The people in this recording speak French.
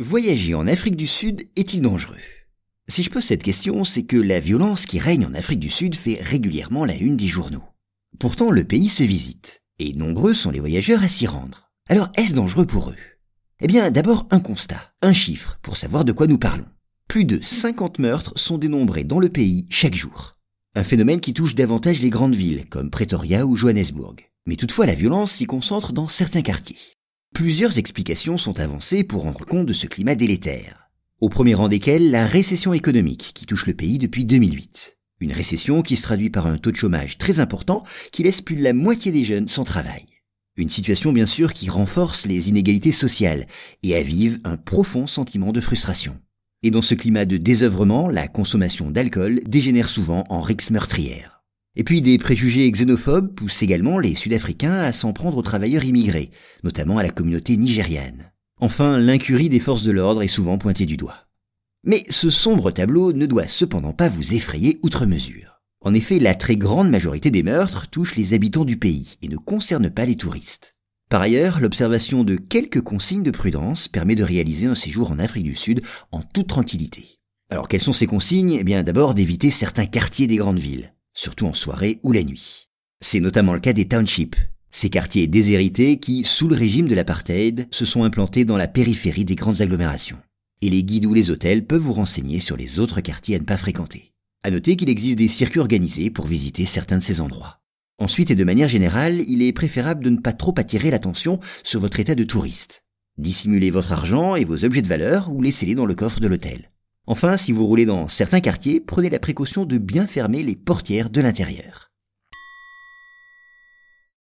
voyager en Afrique du Sud est-il dangereux? Si je pose cette question, c'est que la violence qui règne en Afrique du Sud fait régulièrement la une des journaux. Pourtant, le pays se visite, et nombreux sont les voyageurs à s'y rendre. Alors, est-ce dangereux pour eux? Eh bien, d'abord un constat, un chiffre, pour savoir de quoi nous parlons. Plus de 50 meurtres sont dénombrés dans le pays chaque jour. Un phénomène qui touche davantage les grandes villes, comme Pretoria ou Johannesburg. Mais toutefois, la violence s'y concentre dans certains quartiers. Plusieurs explications sont avancées pour rendre compte de ce climat délétère. Au premier rang desquelles, la récession économique qui touche le pays depuis 2008. Une récession qui se traduit par un taux de chômage très important qui laisse plus de la moitié des jeunes sans travail. Une situation bien sûr qui renforce les inégalités sociales et avive un profond sentiment de frustration. Et dans ce climat de désœuvrement, la consommation d'alcool dégénère souvent en rixes meurtrières. Et puis des préjugés xénophobes poussent également les Sud-Africains à s'en prendre aux travailleurs immigrés, notamment à la communauté nigériane. Enfin, l'incurie des forces de l'ordre est souvent pointée du doigt. Mais ce sombre tableau ne doit cependant pas vous effrayer outre mesure. En effet, la très grande majorité des meurtres touche les habitants du pays et ne concerne pas les touristes. Par ailleurs, l'observation de quelques consignes de prudence permet de réaliser un séjour en Afrique du Sud en toute tranquillité. Alors quelles sont ces consignes? Eh bien d'abord d'éviter certains quartiers des grandes villes surtout en soirée ou la nuit. C'est notamment le cas des townships, ces quartiers déshérités qui, sous le régime de l'apartheid, se sont implantés dans la périphérie des grandes agglomérations. Et les guides ou les hôtels peuvent vous renseigner sur les autres quartiers à ne pas fréquenter. À noter qu'il existe des circuits organisés pour visiter certains de ces endroits. Ensuite et de manière générale, il est préférable de ne pas trop attirer l'attention sur votre état de touriste. Dissimulez votre argent et vos objets de valeur ou laissez-les dans le coffre de l'hôtel. Enfin, si vous roulez dans certains quartiers, prenez la précaution de bien fermer les portières de l'intérieur.